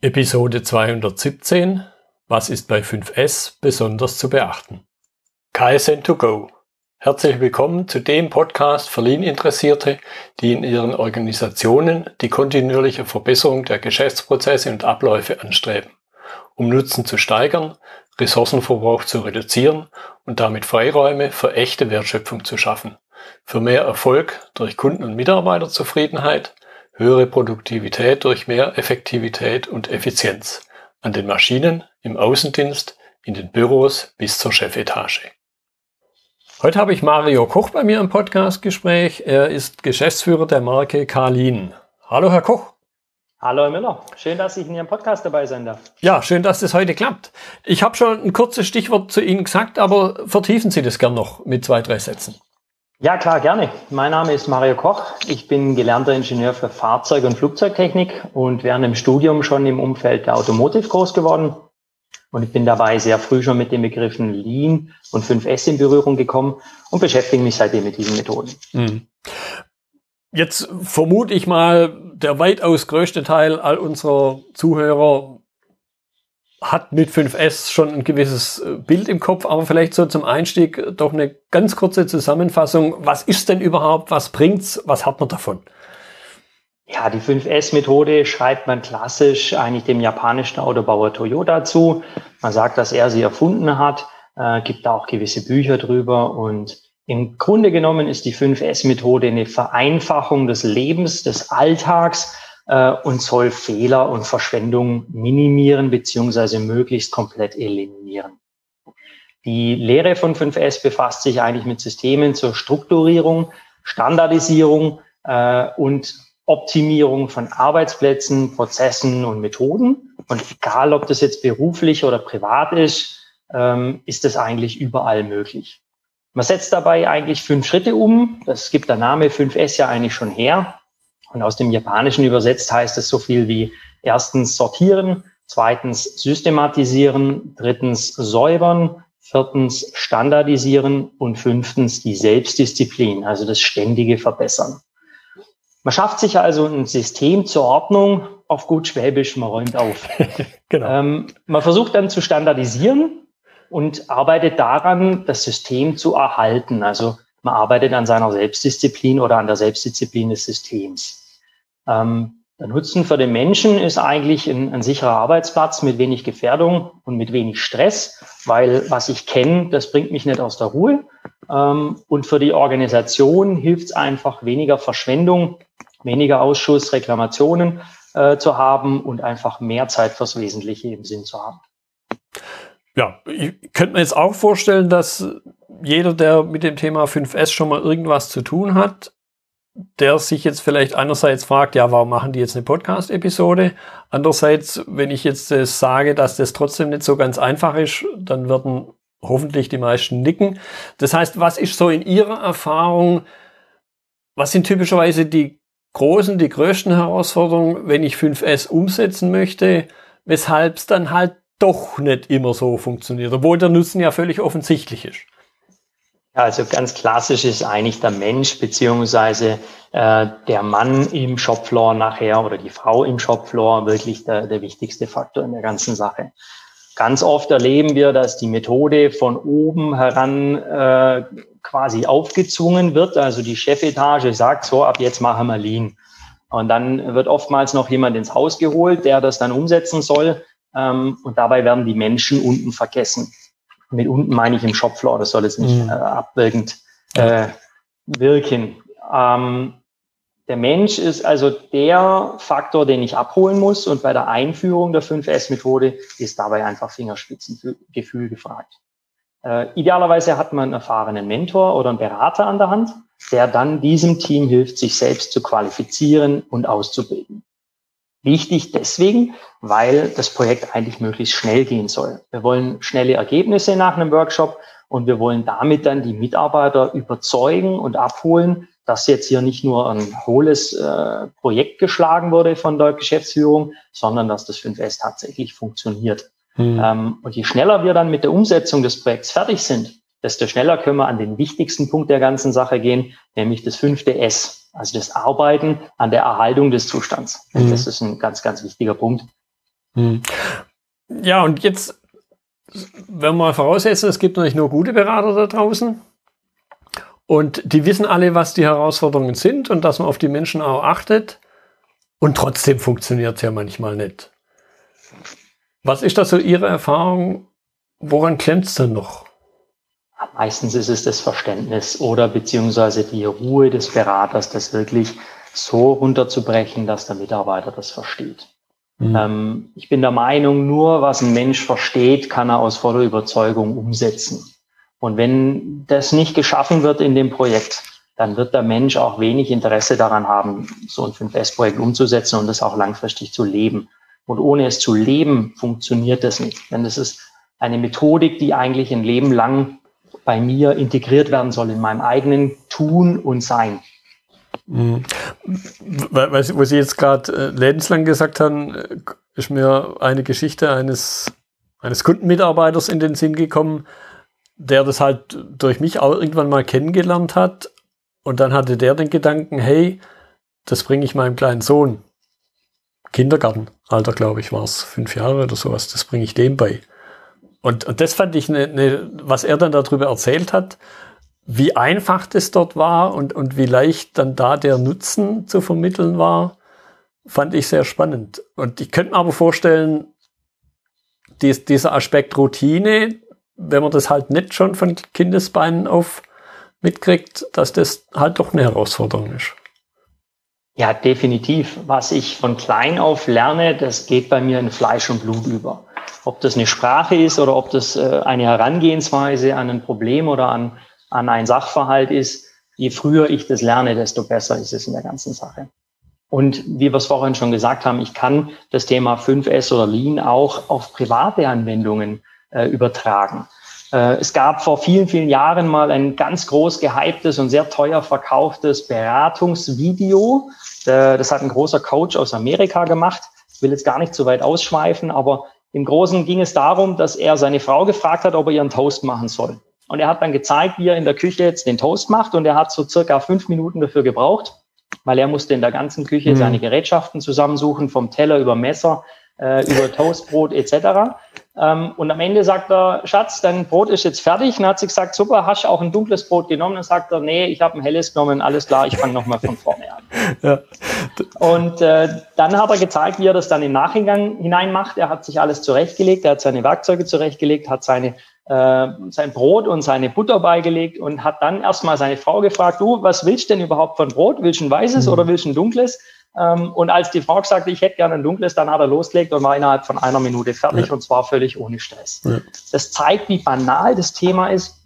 Episode 217 Was ist bei 5S besonders zu beachten? KSN2Go. Herzlich willkommen zu dem Podcast für Lean-Interessierte, die in ihren Organisationen die kontinuierliche Verbesserung der Geschäftsprozesse und Abläufe anstreben, um Nutzen zu steigern, Ressourcenverbrauch zu reduzieren und damit Freiräume für echte Wertschöpfung zu schaffen, für mehr Erfolg durch Kunden- und Mitarbeiterzufriedenheit höhere Produktivität durch mehr Effektivität und Effizienz an den Maschinen, im Außendienst, in den Büros bis zur Chefetage. Heute habe ich Mario Koch bei mir im Podcastgespräch. Er ist Geschäftsführer der Marke Karlin. Hallo, Herr Koch. Hallo, Herr Müller. Schön, dass ich in Ihrem Podcast dabei sein darf. Ja, schön, dass das heute klappt. Ich habe schon ein kurzes Stichwort zu Ihnen gesagt, aber vertiefen Sie das gern noch mit zwei, drei Sätzen. Ja, klar, gerne. Mein Name ist Mario Koch. Ich bin gelernter Ingenieur für Fahrzeug- und Flugzeugtechnik und während dem Studium schon im Umfeld der Automotive groß geworden. Und ich bin dabei sehr früh schon mit den Begriffen Lean und 5S in Berührung gekommen und beschäftige mich seitdem mit diesen Methoden. Mhm. Jetzt vermute ich mal, der weitaus größte Teil all unserer Zuhörer hat mit 5S schon ein gewisses äh, Bild im Kopf, aber vielleicht so zum Einstieg doch eine ganz kurze Zusammenfassung. Was ist denn überhaupt? Was bringt's? Was hat man davon? Ja, die 5S-Methode schreibt man klassisch eigentlich dem japanischen Autobauer Toyota zu. Man sagt, dass er sie erfunden hat, äh, gibt da auch gewisse Bücher drüber und im Grunde genommen ist die 5S-Methode eine Vereinfachung des Lebens, des Alltags, äh, und soll Fehler und Verschwendung minimieren beziehungsweise möglichst komplett eliminieren. Die Lehre von 5S befasst sich eigentlich mit Systemen zur Strukturierung, Standardisierung äh, und Optimierung von Arbeitsplätzen, Prozessen und Methoden. Und egal, ob das jetzt beruflich oder privat ist, ähm, ist das eigentlich überall möglich. Man setzt dabei eigentlich fünf Schritte um. Das gibt der Name 5S ja eigentlich schon her. Und aus dem Japanischen übersetzt heißt es so viel wie erstens sortieren, zweitens systematisieren, drittens säubern, viertens standardisieren und fünftens die Selbstdisziplin, also das ständige Verbessern. Man schafft sich also ein System zur Ordnung, auf gut Schwäbisch, man räumt auf. genau. ähm, man versucht dann zu standardisieren und arbeitet daran, das System zu erhalten. Also man arbeitet an seiner Selbstdisziplin oder an der Selbstdisziplin des Systems. Ähm, der Nutzen für den Menschen ist eigentlich ein, ein, sicherer Arbeitsplatz mit wenig Gefährdung und mit wenig Stress, weil was ich kenne, das bringt mich nicht aus der Ruhe. Ähm, und für die Organisation hilft es einfach, weniger Verschwendung, weniger Ausschuss, Reklamationen äh, zu haben und einfach mehr Zeit fürs Wesentliche im Sinn zu haben. Ja, ich könnte mir jetzt auch vorstellen, dass jeder, der mit dem Thema 5S schon mal irgendwas zu tun hat, der sich jetzt vielleicht einerseits fragt, ja, warum machen die jetzt eine Podcast-Episode? Andererseits, wenn ich jetzt äh, sage, dass das trotzdem nicht so ganz einfach ist, dann werden hoffentlich die meisten nicken. Das heißt, was ist so in Ihrer Erfahrung, was sind typischerweise die großen, die größten Herausforderungen, wenn ich 5S umsetzen möchte, weshalb es dann halt doch nicht immer so funktioniert, obwohl der Nutzen ja völlig offensichtlich ist? Also ganz klassisch ist eigentlich der Mensch beziehungsweise äh, der Mann im Shopfloor nachher oder die Frau im Shopfloor wirklich der, der wichtigste Faktor in der ganzen Sache. Ganz oft erleben wir, dass die Methode von oben heran äh, quasi aufgezwungen wird. Also die Chefetage sagt so, ab jetzt machen wir Lean. Und dann wird oftmals noch jemand ins Haus geholt, der das dann umsetzen soll. Ähm, und dabei werden die Menschen unten vergessen mit unten meine ich im Shopfloor, das soll jetzt nicht mhm. äh, abwirkend äh, wirken. Ähm, der Mensch ist also der Faktor, den ich abholen muss und bei der Einführung der 5S-Methode ist dabei einfach Fingerspitzengefühl gefragt. Äh, idealerweise hat man einen erfahrenen Mentor oder einen Berater an der Hand, der dann diesem Team hilft, sich selbst zu qualifizieren und auszubilden. Wichtig deswegen, weil das Projekt eigentlich möglichst schnell gehen soll. Wir wollen schnelle Ergebnisse nach einem Workshop und wir wollen damit dann die Mitarbeiter überzeugen und abholen, dass jetzt hier nicht nur ein hohles äh, Projekt geschlagen wurde von der Geschäftsführung, sondern dass das 5S tatsächlich funktioniert. Mhm. Ähm, und je schneller wir dann mit der Umsetzung des Projekts fertig sind, desto schneller können wir an den wichtigsten Punkt der ganzen Sache gehen, nämlich das fünfte S, also das Arbeiten an der Erhaltung des Zustands. Mhm. Das ist ein ganz, ganz wichtiger Punkt. Hm. Ja, und jetzt, wenn wir mal voraussetzen, es gibt natürlich nur gute Berater da draußen. Und die wissen alle, was die Herausforderungen sind und dass man auf die Menschen auch achtet. Und trotzdem funktioniert es ja manchmal nicht. Was ist da so Ihre Erfahrung? Woran klemmt es denn noch? Meistens ist es das Verständnis oder beziehungsweise die Ruhe des Beraters, das wirklich so runterzubrechen, dass der Mitarbeiter das versteht. Mhm. Ähm, ich bin der Meinung, nur was ein Mensch versteht, kann er aus voller Überzeugung umsetzen. Und wenn das nicht geschaffen wird in dem Projekt, dann wird der Mensch auch wenig Interesse daran haben, so ein 5S-Projekt umzusetzen und das auch langfristig zu leben. Und ohne es zu leben, funktioniert das nicht. Denn das ist eine Methodik, die eigentlich ein Leben lang bei mir integriert werden soll in meinem eigenen Tun und Sein. Mhm. Was, was Sie jetzt gerade äh, lebenslang gesagt haben, äh, ist mir eine Geschichte eines, eines Kundenmitarbeiters in den Sinn gekommen, der das halt durch mich auch irgendwann mal kennengelernt hat. Und dann hatte der den Gedanken, hey, das bringe ich meinem kleinen Sohn. Kindergartenalter, glaube ich, war es, fünf Jahre oder sowas, das bringe ich dem bei. Und, und das fand ich, ne, ne, was er dann darüber erzählt hat, wie einfach das dort war und, und wie leicht dann da der Nutzen zu vermitteln war, fand ich sehr spannend. Und ich könnte mir aber vorstellen, dies, dieser Aspekt Routine, wenn man das halt nicht schon von Kindesbeinen auf mitkriegt, dass das halt doch eine Herausforderung ist. Ja, definitiv. Was ich von klein auf lerne, das geht bei mir in Fleisch und Blut über. Ob das eine Sprache ist oder ob das äh, eine Herangehensweise an ein Problem oder an, an ein Sachverhalt ist, je früher ich das lerne, desto besser ist es in der ganzen Sache. Und wie wir es vorhin schon gesagt haben, ich kann das Thema 5S oder Lean auch auf private Anwendungen äh, übertragen. Äh, es gab vor vielen, vielen Jahren mal ein ganz groß gehyptes und sehr teuer verkauftes Beratungsvideo. Äh, das hat ein großer Coach aus Amerika gemacht. Ich will jetzt gar nicht zu weit ausschweifen, aber im Großen ging es darum, dass er seine Frau gefragt hat, ob er ihren Toast machen soll. Und er hat dann gezeigt, wie er in der Küche jetzt den Toast macht. Und er hat so circa fünf Minuten dafür gebraucht, weil er musste in der ganzen Küche mhm. seine Gerätschaften zusammensuchen, vom Teller über Messer, äh, über Toastbrot etc. Ähm, und am Ende sagt er, Schatz, dein Brot ist jetzt fertig. Und dann hat sie gesagt, super, hast du auch ein dunkles Brot genommen? Dann sagt er, nee, ich habe ein helles genommen, alles klar, ich fange nochmal von vorne an. Ja. Und äh, dann hat er gezeigt, wie er das dann im Nachhinein hinein macht. Er hat sich alles zurechtgelegt, er hat seine Werkzeuge zurechtgelegt, hat seine äh, sein Brot und seine Butter beigelegt und hat dann erstmal seine Frau gefragt, du, was willst du denn überhaupt von Brot? Willst du ein weißes mhm. oder willst du ein dunkles? Ähm, und als die Frau gesagt hat, ich hätte gerne ein dunkles, dann hat er losgelegt und war innerhalb von einer Minute fertig ja. und zwar völlig ohne Stress. Ja. Das zeigt, wie banal das Thema ist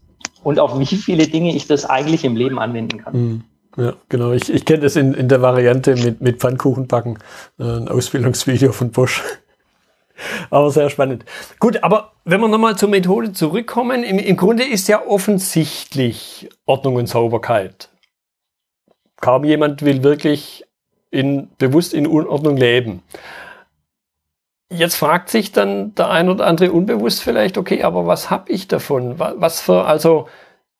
und auf wie viele Dinge ich das eigentlich im Leben anwenden kann. Mhm. Ja, genau. Ich, ich kenne das in, in der Variante mit, mit Pfannkuchenbacken, äh, ein Ausbildungsvideo von Bosch. Aber sehr spannend. Gut, aber wenn wir nochmal zur Methode zurückkommen, im, im Grunde ist ja offensichtlich Ordnung und Sauberkeit. Kaum jemand will wirklich in, bewusst in Unordnung leben. Jetzt fragt sich dann der ein oder andere unbewusst vielleicht, okay, aber was habe ich davon? Was für also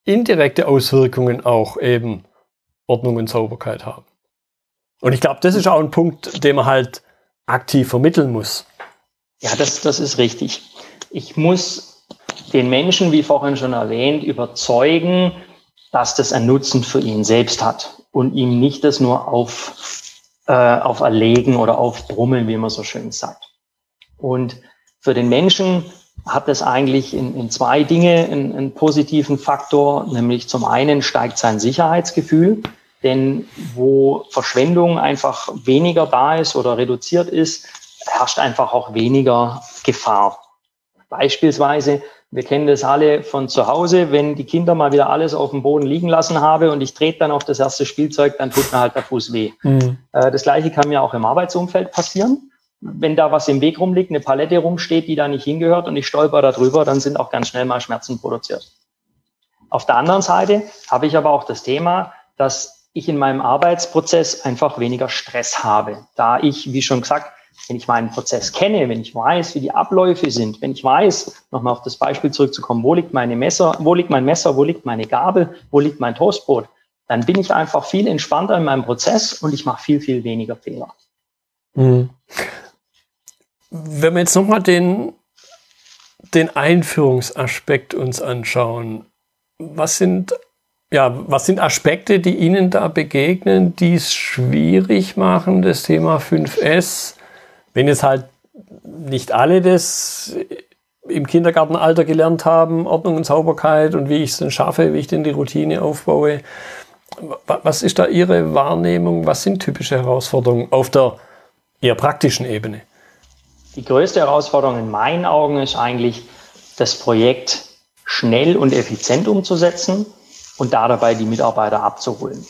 indirekte Auswirkungen auch eben Ordnung und Sauberkeit haben? Und ich glaube, das ist auch ein Punkt, den man halt aktiv vermitteln muss. Ja, das, das ist richtig. Ich muss den Menschen, wie vorhin schon erwähnt, überzeugen, dass das einen Nutzen für ihn selbst hat und ihm nicht das nur auf äh, auf Erlegen oder auf Brummeln, wie man so schön sagt. Und für den Menschen hat es eigentlich in, in zwei Dinge einen, einen positiven Faktor, nämlich zum einen steigt sein Sicherheitsgefühl, denn wo Verschwendung einfach weniger da ist oder reduziert ist, herrscht einfach auch weniger Gefahr. Beispielsweise, wir kennen das alle von zu Hause, wenn die Kinder mal wieder alles auf dem Boden liegen lassen habe und ich trete dann auf das erste Spielzeug, dann tut mir halt der Fuß weh. Mhm. Äh, das gleiche kann mir auch im Arbeitsumfeld passieren. Wenn da was im Weg rumliegt, eine Palette rumsteht, die da nicht hingehört und ich stolper da drüber, dann sind auch ganz schnell mal Schmerzen produziert. Auf der anderen Seite habe ich aber auch das Thema, dass ich in meinem Arbeitsprozess einfach weniger Stress habe, da ich, wie schon gesagt, wenn ich meinen Prozess kenne, wenn ich weiß, wie die Abläufe sind, wenn ich weiß, nochmal auf das Beispiel zurückzukommen, wo liegt meine Messer, wo liegt mein Messer, wo liegt meine Gabel, wo liegt mein Toastbrot, dann bin ich einfach viel entspannter in meinem Prozess und ich mache viel, viel weniger Fehler. Mhm. Wenn wir jetzt nochmal den, den Einführungsaspekt uns anschauen, was sind, ja, was sind Aspekte, die Ihnen da begegnen, die es schwierig machen, das Thema 5S, wenn jetzt halt nicht alle das im Kindergartenalter gelernt haben, Ordnung und Sauberkeit und wie ich es dann schaffe, wie ich denn die Routine aufbaue. Was ist da Ihre Wahrnehmung? Was sind typische Herausforderungen auf der eher praktischen Ebene? Die größte Herausforderung in meinen Augen ist eigentlich, das Projekt schnell und effizient umzusetzen und da dabei die Mitarbeiter abzuholen.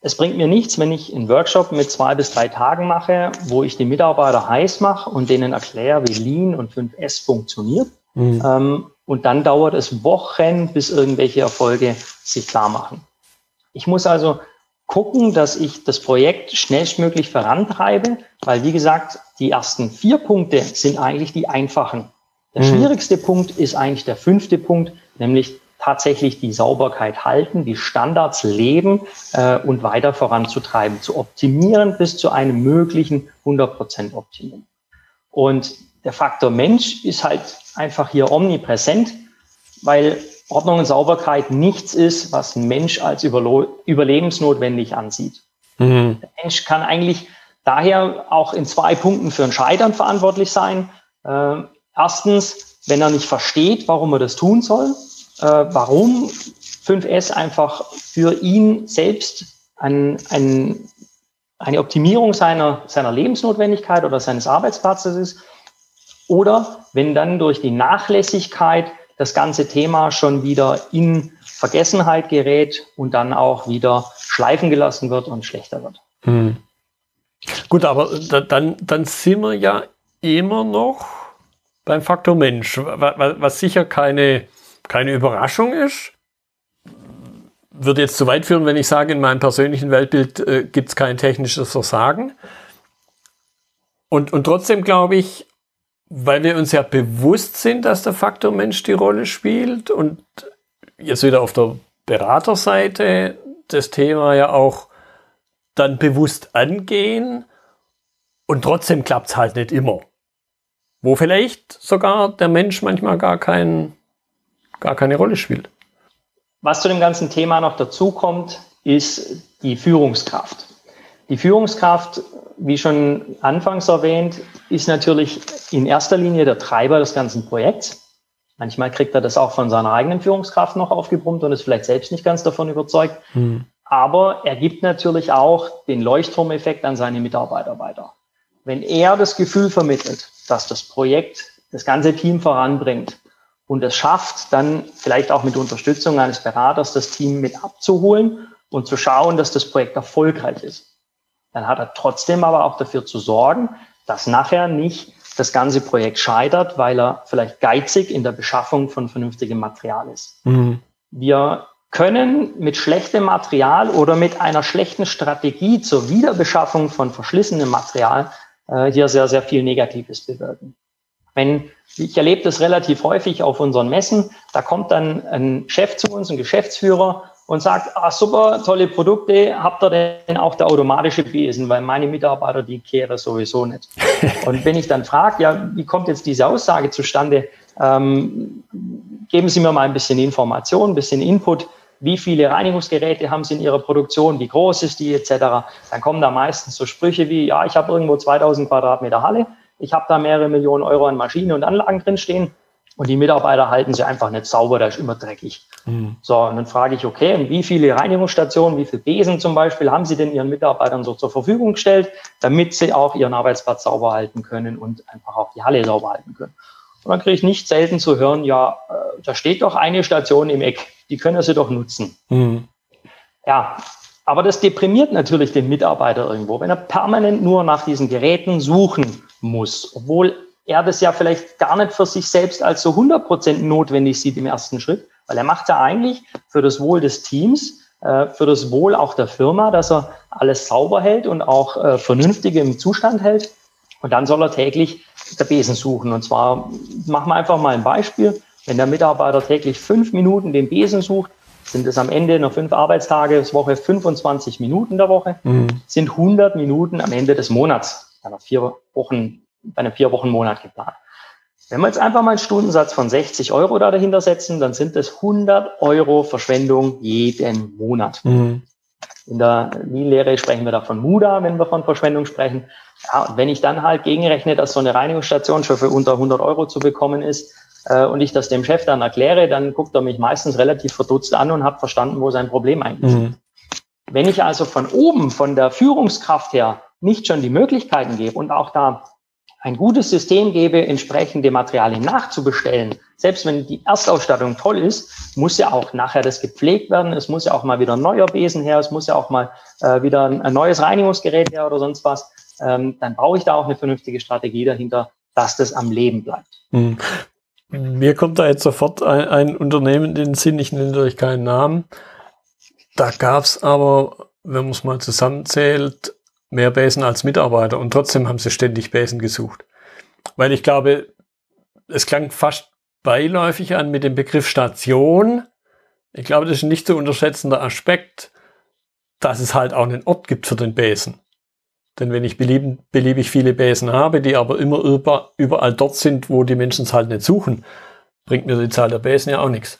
Es bringt mir nichts, wenn ich einen Workshop mit zwei bis drei Tagen mache, wo ich die Mitarbeiter heiß mache und denen erkläre, wie Lean und 5S funktioniert. Mhm. Ähm, und dann dauert es Wochen, bis irgendwelche Erfolge sich klar machen. Ich muss also gucken, dass ich das Projekt schnellstmöglich vorantreibe, weil wie gesagt, die ersten vier Punkte sind eigentlich die einfachen. Der mhm. schwierigste Punkt ist eigentlich der fünfte Punkt, nämlich tatsächlich die Sauberkeit halten, die Standards leben äh, und weiter voranzutreiben, zu optimieren bis zu einem möglichen 100% Optimum. Und der Faktor Mensch ist halt einfach hier omnipräsent, weil Ordnung und Sauberkeit nichts ist, was ein Mensch als überlebensnotwendig ansieht. Mhm. Der Mensch kann eigentlich daher auch in zwei Punkten für ein Scheitern verantwortlich sein. Äh, erstens, wenn er nicht versteht, warum er das tun soll, äh, warum 5S einfach für ihn selbst ein, ein, eine Optimierung seiner, seiner Lebensnotwendigkeit oder seines Arbeitsplatzes ist. Oder wenn dann durch die Nachlässigkeit das ganze Thema schon wieder in Vergessenheit gerät und dann auch wieder schleifen gelassen wird und schlechter wird. Hm. Gut, aber dann, dann sind wir ja immer noch beim Faktor Mensch, was sicher keine keine Überraschung ist. Würde jetzt zu weit führen, wenn ich sage, in meinem persönlichen Weltbild äh, gibt es kein technisches Versagen. Und, und trotzdem glaube ich, weil wir uns ja bewusst sind, dass der Faktor Mensch die Rolle spielt und jetzt wieder auf der Beraterseite das Thema ja auch dann bewusst angehen und trotzdem klappt es halt nicht immer. Wo vielleicht sogar der Mensch manchmal gar keinen gar keine Rolle spielt. Was zu dem ganzen Thema noch dazu kommt, ist die Führungskraft. Die Führungskraft, wie schon anfangs erwähnt, ist natürlich in erster Linie der Treiber des ganzen Projekts. Manchmal kriegt er das auch von seiner eigenen Führungskraft noch aufgebrummt und ist vielleicht selbst nicht ganz davon überzeugt. Hm. Aber er gibt natürlich auch den Leuchtturmeffekt an seine Mitarbeiter weiter. Wenn er das Gefühl vermittelt, dass das Projekt das ganze Team voranbringt, und es schafft, dann vielleicht auch mit Unterstützung eines Beraters das Team mit abzuholen und zu schauen, dass das Projekt erfolgreich ist. Dann hat er trotzdem aber auch dafür zu sorgen, dass nachher nicht das ganze Projekt scheitert, weil er vielleicht geizig in der Beschaffung von vernünftigem Material ist. Mhm. Wir können mit schlechtem Material oder mit einer schlechten Strategie zur Wiederbeschaffung von verschlissenem Material äh, hier sehr, sehr viel Negatives bewirken. Wenn, ich erlebe das relativ häufig auf unseren Messen, da kommt dann ein Chef zu uns, ein Geschäftsführer und sagt, ah, super, tolle Produkte, habt ihr denn auch der automatische Besen, weil meine Mitarbeiter, die kehren sowieso nicht. Und wenn ich dann frage, ja, wie kommt jetzt diese Aussage zustande, ähm, geben Sie mir mal ein bisschen Information, ein bisschen Input, wie viele Reinigungsgeräte haben Sie in Ihrer Produktion, wie groß ist die? Etc., dann kommen da meistens so Sprüche wie, ja, ich habe irgendwo 2000 Quadratmeter Halle, ich habe da mehrere Millionen Euro an Maschinen und Anlagen drinstehen und die Mitarbeiter halten sie einfach nicht sauber, da ist immer dreckig. Mhm. So, und dann frage ich, okay, und wie viele Reinigungsstationen, wie viele Besen zum Beispiel haben Sie denn Ihren Mitarbeitern so zur Verfügung gestellt, damit sie auch ihren Arbeitsplatz sauber halten können und einfach auch die Halle sauber halten können? Und dann kriege ich nicht selten zu hören, ja, äh, da steht doch eine Station im Eck, die können Sie doch nutzen. Mhm. Ja, aber das deprimiert natürlich den Mitarbeiter irgendwo, wenn er permanent nur nach diesen Geräten suchen muss, obwohl er das ja vielleicht gar nicht für sich selbst als so 100% notwendig sieht im ersten Schritt, weil er macht ja eigentlich für das Wohl des Teams, äh, für das Wohl auch der Firma, dass er alles sauber hält und auch äh, vernünftig im Zustand hält. Und dann soll er täglich der Besen suchen. Und zwar machen wir einfach mal ein Beispiel. Wenn der Mitarbeiter täglich fünf Minuten den Besen sucht, sind es am Ende noch fünf Arbeitstage, Woche 25 Minuten der Woche, mhm. sind 100 Minuten am Ende des Monats, nach vier Wochen bei einem vier Wochen Monat geplant. Wenn wir jetzt einfach mal einen Stundensatz von 60 Euro da dahinter setzen, dann sind das 100 Euro Verschwendung jeden Monat. Mhm. In der Lean-Lehre sprechen wir da von MUDA, wenn wir von Verschwendung sprechen. Ja, und wenn ich dann halt gegenrechne, dass so eine Reinigungsstation schon für unter 100 Euro zu bekommen ist äh, und ich das dem Chef dann erkläre, dann guckt er mich meistens relativ verdutzt an und hat verstanden, wo sein Problem eigentlich mhm. ist. Wenn ich also von oben, von der Führungskraft her, nicht schon die Möglichkeiten gebe und auch da ein gutes System gebe, entsprechende Materialien nachzubestellen, selbst wenn die Erstausstattung toll ist, muss ja auch nachher das gepflegt werden. Es muss ja auch mal wieder ein neuer Besen her, es muss ja auch mal äh, wieder ein, neues Reinigungsgerät her oder sonst was. Ähm, dann brauche ich da auch eine vernünftige Strategie dahinter, dass das am Leben bleibt. Hm. Mir kommt da jetzt sofort ein, ein Unternehmen in den Sinn, ich nenne euch keinen Namen. Da gab's aber, wenn man es mal zusammenzählt, mehr Besen als Mitarbeiter und trotzdem haben sie ständig Besen gesucht. Weil ich glaube, es klang fast beiläufig an mit dem Begriff Station. Ich glaube, das ist ein nicht zu unterschätzender Aspekt, dass es halt auch einen Ort gibt für den Besen. Denn wenn ich beliebig, beliebig viele Besen habe, die aber immer überall dort sind, wo die Menschen es halt nicht suchen, bringt mir die Zahl der Besen ja auch nichts.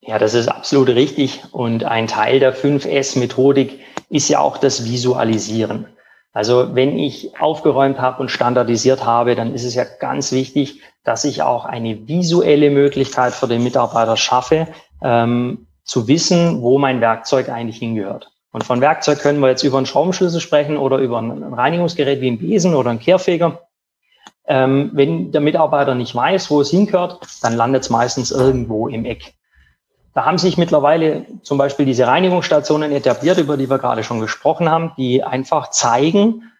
Ja, das ist absolut richtig. Und ein Teil der 5S-Methodik ist ja auch das Visualisieren. Also wenn ich aufgeräumt habe und standardisiert habe, dann ist es ja ganz wichtig, dass ich auch eine visuelle Möglichkeit für den Mitarbeiter schaffe, ähm, zu wissen, wo mein Werkzeug eigentlich hingehört. Und von Werkzeug können wir jetzt über einen Schraubenschlüssel sprechen oder über ein Reinigungsgerät wie ein Besen oder ein Kehrfeger. Ähm, wenn der Mitarbeiter nicht weiß, wo es hingehört, dann landet es meistens irgendwo im Eck. Da haben sich mittlerweile zum Beispiel diese Reinigungsstationen etabliert, über die wir gerade schon gesprochen haben, die einfach zeigen,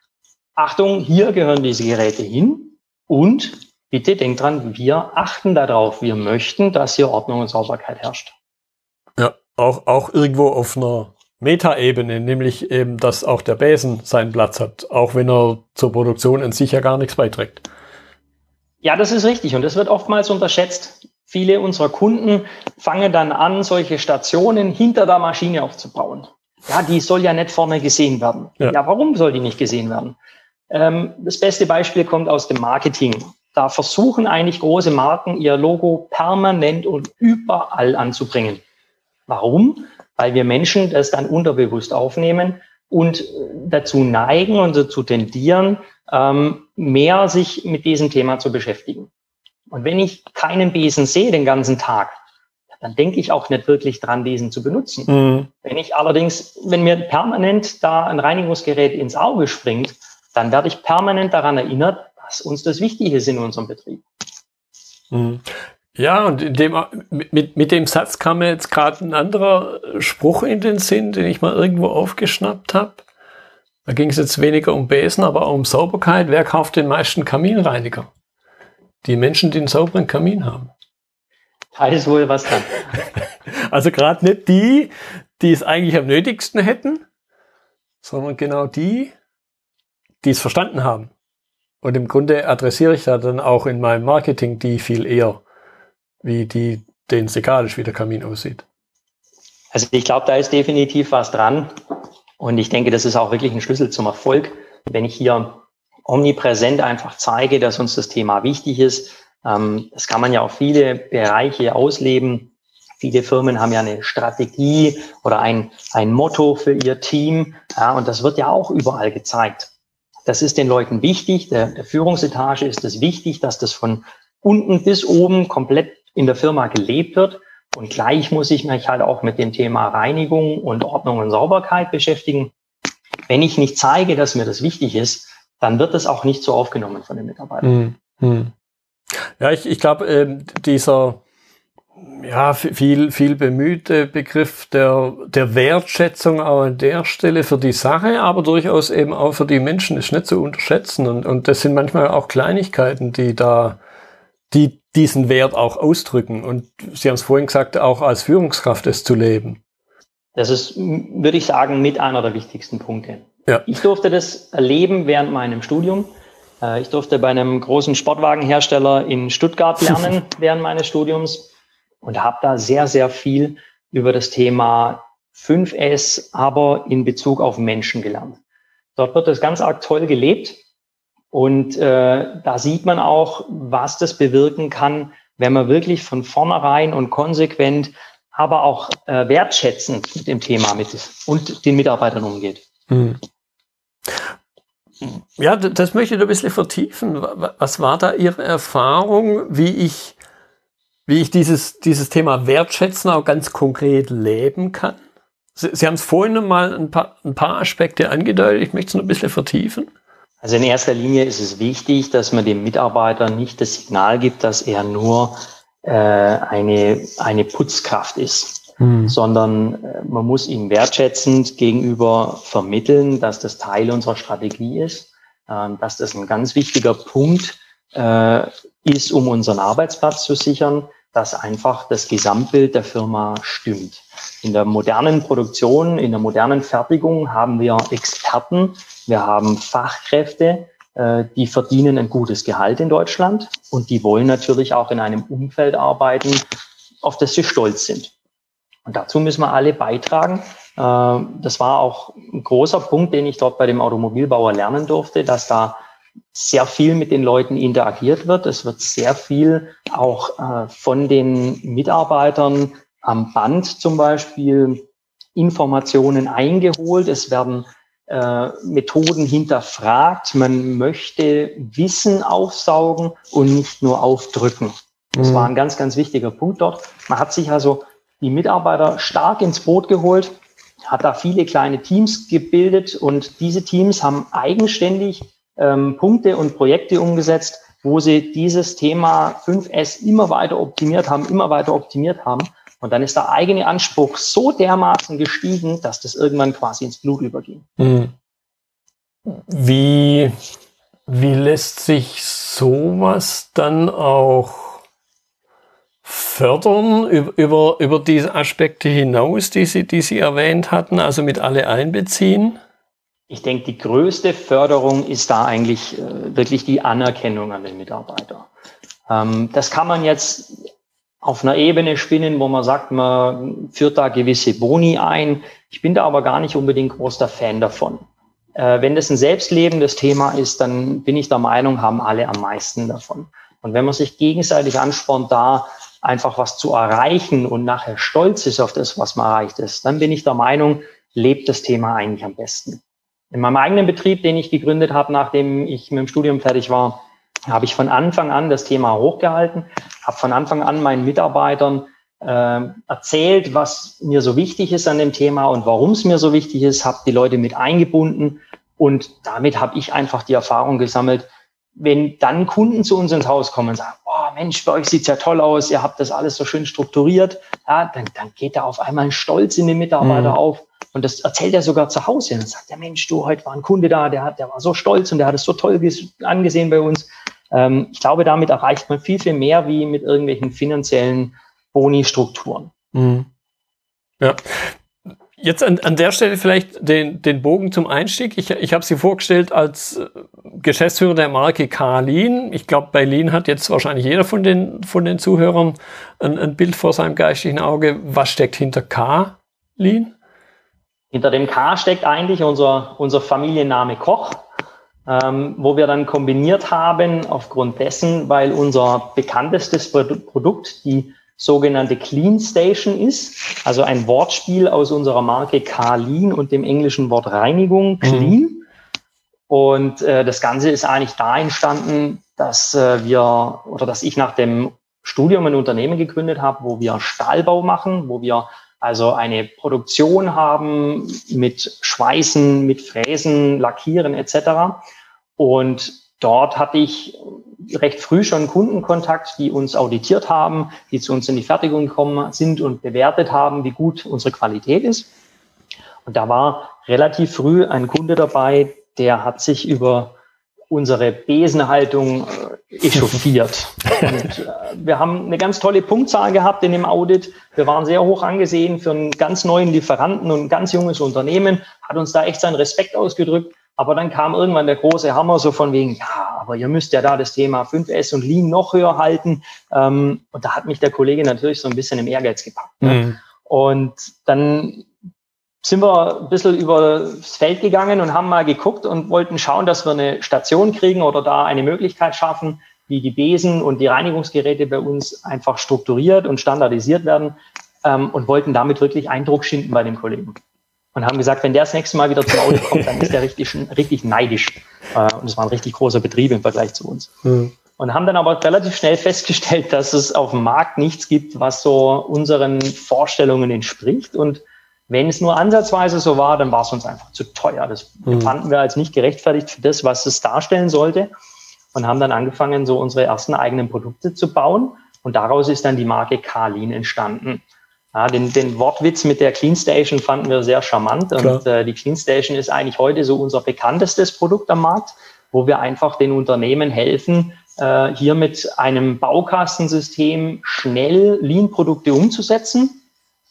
Achtung, hier gehören diese Geräte hin und bitte denkt dran, wir achten darauf, wir möchten, dass hier Ordnung und Sauberkeit herrscht. Ja, auch, auch irgendwo auf einer Metaebene, nämlich eben, dass auch der Besen seinen Platz hat, auch wenn er zur Produktion in sich ja gar nichts beiträgt. Ja, das ist richtig und das wird oftmals unterschätzt. Viele unserer Kunden fangen dann an, solche Stationen hinter der Maschine aufzubauen. Ja, die soll ja nicht vorne gesehen werden. Ja, ja warum soll die nicht gesehen werden? Ähm, das beste Beispiel kommt aus dem Marketing. Da versuchen eigentlich große Marken ihr Logo permanent und überall anzubringen. Warum? Weil wir Menschen das dann unterbewusst aufnehmen und dazu neigen und dazu tendieren, ähm, mehr sich mit diesem Thema zu beschäftigen. Und wenn ich keinen Besen sehe den ganzen Tag, dann denke ich auch nicht wirklich dran, diesen zu benutzen. Mhm. Wenn ich allerdings, wenn mir permanent da ein Reinigungsgerät ins Auge springt, dann werde ich permanent daran erinnert, dass uns das wichtig ist in unserem Betrieb. Mhm. Ja, und dem, mit, mit dem Satz kam mir jetzt gerade ein anderer Spruch in den Sinn, den ich mal irgendwo aufgeschnappt habe. Da ging es jetzt weniger um Besen, aber auch um Sauberkeit. Wer kauft den meisten Kaminreiniger? Die Menschen, die einen sauberen Kamin haben. Da ist wohl was dran. Also gerade nicht die, die es eigentlich am nötigsten hätten, sondern genau die, die es verstanden haben. Und im Grunde adressiere ich da dann auch in meinem Marketing die viel eher, wie die, denen es egal ist, wie der Kamin aussieht. Also ich glaube, da ist definitiv was dran. Und ich denke, das ist auch wirklich ein Schlüssel zum Erfolg, wenn ich hier omnipräsent einfach zeige, dass uns das Thema wichtig ist. Ähm, das kann man ja auf viele Bereiche ausleben. Viele Firmen haben ja eine Strategie oder ein, ein Motto für ihr Team. Ja, und das wird ja auch überall gezeigt. Das ist den Leuten wichtig. Der, der Führungsetage ist es wichtig, dass das von unten bis oben komplett in der Firma gelebt wird. Und gleich muss ich mich halt auch mit dem Thema Reinigung und Ordnung und Sauberkeit beschäftigen. Wenn ich nicht zeige, dass mir das wichtig ist, dann wird es auch nicht so aufgenommen von den Mitarbeitern. Mhm. Ja, ich, ich glaube, äh, dieser ja, viel, viel bemühte Begriff der, der Wertschätzung auch an der Stelle für die Sache, aber durchaus eben auch für die Menschen ist nicht zu unterschätzen. Und, und das sind manchmal auch Kleinigkeiten, die da, die diesen Wert auch ausdrücken. Und Sie haben es vorhin gesagt, auch als Führungskraft es zu leben. Das ist, würde ich sagen, mit einer der wichtigsten Punkte. Ja. Ich durfte das erleben während meinem Studium. Äh, ich durfte bei einem großen Sportwagenhersteller in Stuttgart lernen während meines Studiums und habe da sehr, sehr viel über das Thema 5S, aber in Bezug auf Menschen gelernt. Dort wird das ganz arg toll gelebt. Und äh, da sieht man auch, was das bewirken kann, wenn man wirklich von vornherein und konsequent, aber auch äh, wertschätzend mit dem Thema mit und den Mitarbeitern umgeht. Hm. Ja, das möchte ich ein bisschen vertiefen. Was war da Ihre Erfahrung, wie ich, wie ich dieses, dieses Thema Wertschätzen auch ganz konkret leben kann? Sie, Sie haben es vorhin mal ein paar, ein paar Aspekte angedeutet. Ich möchte es noch ein bisschen vertiefen. Also in erster Linie ist es wichtig, dass man dem Mitarbeiter nicht das Signal gibt, dass er nur äh, eine, eine Putzkraft ist, hm. sondern äh, man muss ihm wertschätzend gegenüber vermitteln, dass das Teil unserer Strategie ist, äh, dass das ein ganz wichtiger Punkt äh, ist, um unseren Arbeitsplatz zu sichern, dass einfach das Gesamtbild der Firma stimmt. In der modernen Produktion, in der modernen Fertigung haben wir Experten, wir haben Fachkräfte, äh, die verdienen ein gutes Gehalt in Deutschland und die wollen natürlich auch in einem Umfeld arbeiten, auf das sie stolz sind. Und dazu müssen wir alle beitragen. Äh, das war auch ein großer Punkt, den ich dort bei dem Automobilbauer lernen durfte, dass da sehr viel mit den Leuten interagiert wird. Es wird sehr viel auch äh, von den Mitarbeitern am Band zum Beispiel Informationen eingeholt. Es werden äh, Methoden hinterfragt. Man möchte Wissen aufsaugen und nicht nur aufdrücken. Das mhm. war ein ganz, ganz wichtiger Punkt dort. Man hat sich also die Mitarbeiter stark ins Boot geholt, hat da viele kleine Teams gebildet und diese Teams haben eigenständig ähm, Punkte und Projekte umgesetzt, wo sie dieses Thema 5S immer weiter optimiert haben, immer weiter optimiert haben. Und dann ist der eigene Anspruch so dermaßen gestiegen, dass das irgendwann quasi ins Blut überging. Mhm. Wie, wie lässt sich sowas dann auch fördern über, über, über diese Aspekte hinaus, die Sie, die Sie erwähnt hatten, also mit alle einbeziehen? Ich denke, die größte Förderung ist da eigentlich äh, wirklich die Anerkennung an den Mitarbeiter. Ähm, das kann man jetzt auf einer Ebene spinnen, wo man sagt, man führt da gewisse Boni ein. Ich bin da aber gar nicht unbedingt großer Fan davon. Äh, wenn das ein selbstlebendes Thema ist, dann bin ich der Meinung, haben alle am meisten davon. Und wenn man sich gegenseitig anspornt, da einfach was zu erreichen und nachher stolz ist auf das, was man erreicht ist, dann bin ich der Meinung, lebt das Thema eigentlich am besten. In meinem eigenen Betrieb, den ich gegründet habe, nachdem ich mit dem Studium fertig war, habe ich von Anfang an das Thema hochgehalten, habe von Anfang an meinen Mitarbeitern äh, erzählt, was mir so wichtig ist an dem Thema und warum es mir so wichtig ist, habe die Leute mit eingebunden und damit habe ich einfach die Erfahrung gesammelt, wenn dann Kunden zu uns ins Haus kommen und sagen, oh Mensch, bei euch sieht's ja toll aus, ihr habt das alles so schön strukturiert, ja, dann, dann geht da auf einmal ein Stolz in den Mitarbeiter mhm. auf und das erzählt er sogar zu Hause. Und dann sagt der Mensch, du, heute war ein Kunde da, der, der war so stolz und der hat es so toll angesehen bei uns. Ähm, ich glaube, damit erreicht man viel, viel mehr wie mit irgendwelchen finanziellen Boni-Strukturen. Mhm. Ja. Jetzt an, an der Stelle vielleicht den, den Bogen zum Einstieg. Ich, ich habe Sie vorgestellt als äh, Geschäftsführer der Marke K-Lean. Ich glaube, bei Lean hat jetzt wahrscheinlich jeder von den, von den Zuhörern ein, ein Bild vor seinem geistigen Auge. Was steckt hinter K-Lean? Hinter dem K steckt eigentlich unser, unser Familienname Koch, ähm, wo wir dann kombiniert haben aufgrund dessen, weil unser bekanntestes Produkt die sogenannte Clean Station ist, also ein Wortspiel aus unserer Marke K-Lean und dem englischen Wort Reinigung. Clean. Mhm. Und äh, das Ganze ist eigentlich da entstanden, dass äh, wir oder dass ich nach dem Studium ein Unternehmen gegründet habe, wo wir Stahlbau machen, wo wir also eine Produktion haben mit Schweißen, mit Fräsen, Lackieren etc. Und dort hatte ich recht früh schon Kundenkontakt, die uns auditiert haben, die zu uns in die Fertigung gekommen sind und bewertet haben, wie gut unsere Qualität ist. Und da war relativ früh ein Kunde dabei, der hat sich über unsere Besenhaltung äh, echauffiert. Und, äh, wir haben eine ganz tolle Punktzahl gehabt in dem Audit. Wir waren sehr hoch angesehen für einen ganz neuen Lieferanten und ein ganz junges Unternehmen, hat uns da echt seinen Respekt ausgedrückt. Aber dann kam irgendwann der große Hammer so von wegen, ja, aber ihr müsst ja da das Thema 5S und Lean noch höher halten. Ähm, und da hat mich der Kollege natürlich so ein bisschen im Ehrgeiz gepackt. Ne? Mhm. Und dann sind wir ein bisschen übers Feld gegangen und haben mal geguckt und wollten schauen, dass wir eine Station kriegen oder da eine Möglichkeit schaffen, wie die Besen und die Reinigungsgeräte bei uns einfach strukturiert und standardisiert werden ähm, und wollten damit wirklich Eindruck schinden bei den Kollegen. Und haben gesagt, wenn der das nächste Mal wieder zum Auto kommt, dann ist der richtig, richtig neidisch. Äh, und es war ein richtig großer Betrieb im Vergleich zu uns. Mhm. Und haben dann aber relativ schnell festgestellt, dass es auf dem Markt nichts gibt, was so unseren Vorstellungen entspricht. Und wenn es nur ansatzweise so war, dann war es uns einfach zu teuer. Das mhm. fanden wir als nicht gerechtfertigt für das, was es darstellen sollte. Und haben dann angefangen, so unsere ersten eigenen Produkte zu bauen. Und daraus ist dann die Marke Carlin entstanden. Ja, den, den Wortwitz mit der Clean Station fanden wir sehr charmant. Klar. Und äh, die Clean Station ist eigentlich heute so unser bekanntestes Produkt am Markt, wo wir einfach den Unternehmen helfen, äh, hier mit einem Baukastensystem schnell Lean-Produkte umzusetzen,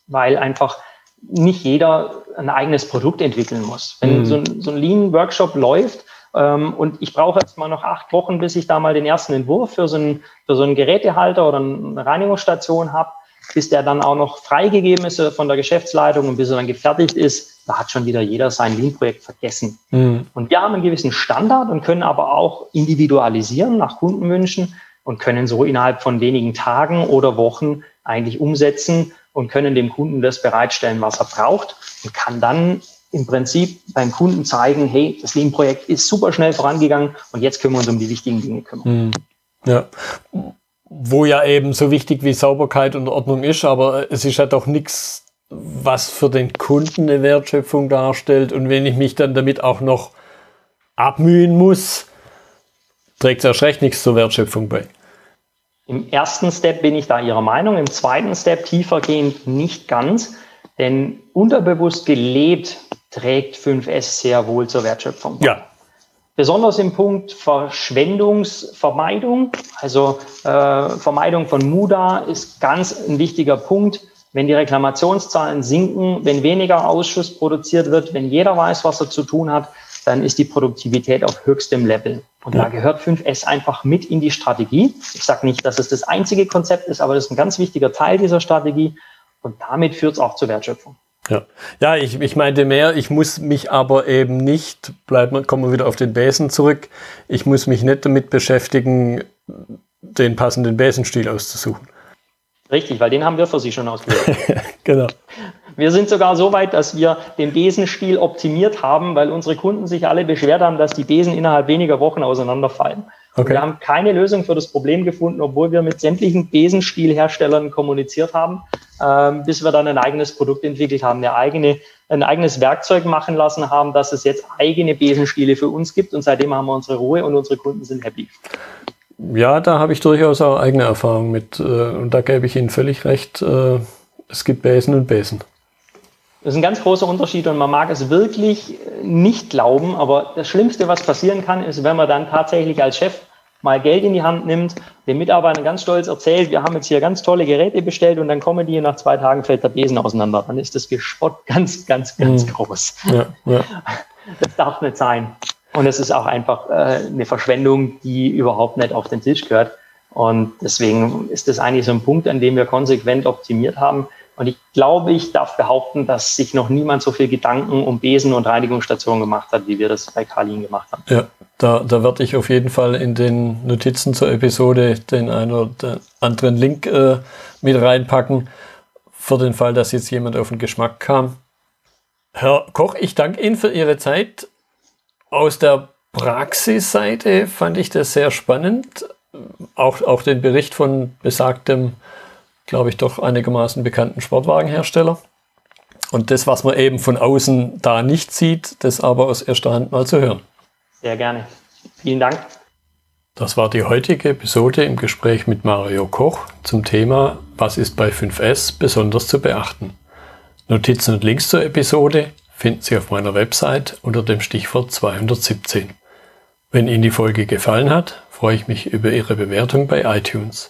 weil einfach nicht jeder ein eigenes Produkt entwickeln muss. Wenn mhm. so ein, so ein Lean-Workshop läuft ähm, und ich brauche jetzt mal noch acht Wochen, bis ich da mal den ersten Entwurf für so einen, für so einen Gerätehalter oder eine Reinigungsstation habe, bis der dann auch noch freigegeben ist von der Geschäftsleitung und bis er dann gefertigt ist, da hat schon wieder jeder sein Lean-Projekt vergessen. Mhm. Und wir haben einen gewissen Standard und können aber auch individualisieren nach Kundenwünschen und können so innerhalb von wenigen Tagen oder Wochen eigentlich umsetzen, und können dem Kunden das bereitstellen, was er braucht und kann dann im Prinzip beim Kunden zeigen, hey, das Lean-Projekt ist super schnell vorangegangen und jetzt können wir uns um die wichtigen Dinge kümmern. Hm. Ja. Wo ja eben so wichtig wie Sauberkeit und Ordnung ist, aber es ist ja doch nichts, was für den Kunden eine Wertschöpfung darstellt. Und wenn ich mich dann damit auch noch abmühen muss, trägt es erst recht nichts zur Wertschöpfung bei. Im ersten Step bin ich da Ihrer Meinung, im zweiten Step tiefergehend nicht ganz, denn unterbewusst gelebt trägt 5S sehr wohl zur Wertschöpfung. Ja. Besonders im Punkt Verschwendungsvermeidung, also äh, Vermeidung von MUDA ist ganz ein wichtiger Punkt. Wenn die Reklamationszahlen sinken, wenn weniger Ausschuss produziert wird, wenn jeder weiß, was er zu tun hat, dann ist die Produktivität auf höchstem Level. Und ja. da gehört 5S einfach mit in die Strategie. Ich sage nicht, dass es das einzige Konzept ist, aber das ist ein ganz wichtiger Teil dieser Strategie. Und damit führt es auch zur Wertschöpfung. Ja, ja ich, ich meinte mehr, ich muss mich aber eben nicht, bleiben, kommen wir wieder auf den Besen zurück, ich muss mich nicht damit beschäftigen, den passenden Besenstil auszusuchen. Richtig, weil den haben wir für Sie schon ausgewählt. genau. Wir sind sogar so weit, dass wir den Besenstiel optimiert haben, weil unsere Kunden sich alle beschwert haben, dass die Besen innerhalb weniger Wochen auseinanderfallen. Okay. Wir haben keine Lösung für das Problem gefunden, obwohl wir mit sämtlichen Besenstielherstellern kommuniziert haben, ähm, bis wir dann ein eigenes Produkt entwickelt haben, eine eigene, ein eigenes Werkzeug machen lassen haben, dass es jetzt eigene Besenstiele für uns gibt und seitdem haben wir unsere Ruhe und unsere Kunden sind happy. Ja, da habe ich durchaus auch eigene Erfahrungen mit äh, und da gebe ich Ihnen völlig recht. Äh, es gibt Besen und Besen. Das ist ein ganz großer Unterschied und man mag es wirklich nicht glauben, aber das Schlimmste, was passieren kann, ist, wenn man dann tatsächlich als Chef mal Geld in die Hand nimmt, den Mitarbeitern ganz stolz erzählt, wir haben jetzt hier ganz tolle Geräte bestellt und dann kommen die und nach zwei Tagen fällt der Besen auseinander. Dann ist das Gespott ganz, ganz, ganz mhm. groß. Ja, ja. Das darf nicht sein. Und es ist auch einfach äh, eine Verschwendung, die überhaupt nicht auf den Tisch gehört. Und deswegen ist das eigentlich so ein Punkt, an dem wir konsequent optimiert haben. Und ich glaube, ich darf behaupten, dass sich noch niemand so viel Gedanken um Besen und Reinigungsstationen gemacht hat, wie wir das bei Karlin gemacht haben. Ja, da, da werde ich auf jeden Fall in den Notizen zur Episode den einen oder anderen Link äh, mit reinpacken, für den Fall, dass jetzt jemand auf den Geschmack kam. Herr Koch, ich danke Ihnen für Ihre Zeit. Aus der Praxisseite fand ich das sehr spannend. Auch, auch den Bericht von besagtem glaube ich, doch einigermaßen bekannten Sportwagenhersteller. Und das, was man eben von außen da nicht sieht, das aber aus erster Hand mal zu hören. Sehr gerne. Vielen Dank. Das war die heutige Episode im Gespräch mit Mario Koch zum Thema Was ist bei 5S besonders zu beachten? Notizen und Links zur Episode finden Sie auf meiner Website unter dem Stichwort 217. Wenn Ihnen die Folge gefallen hat, freue ich mich über Ihre Bewertung bei iTunes.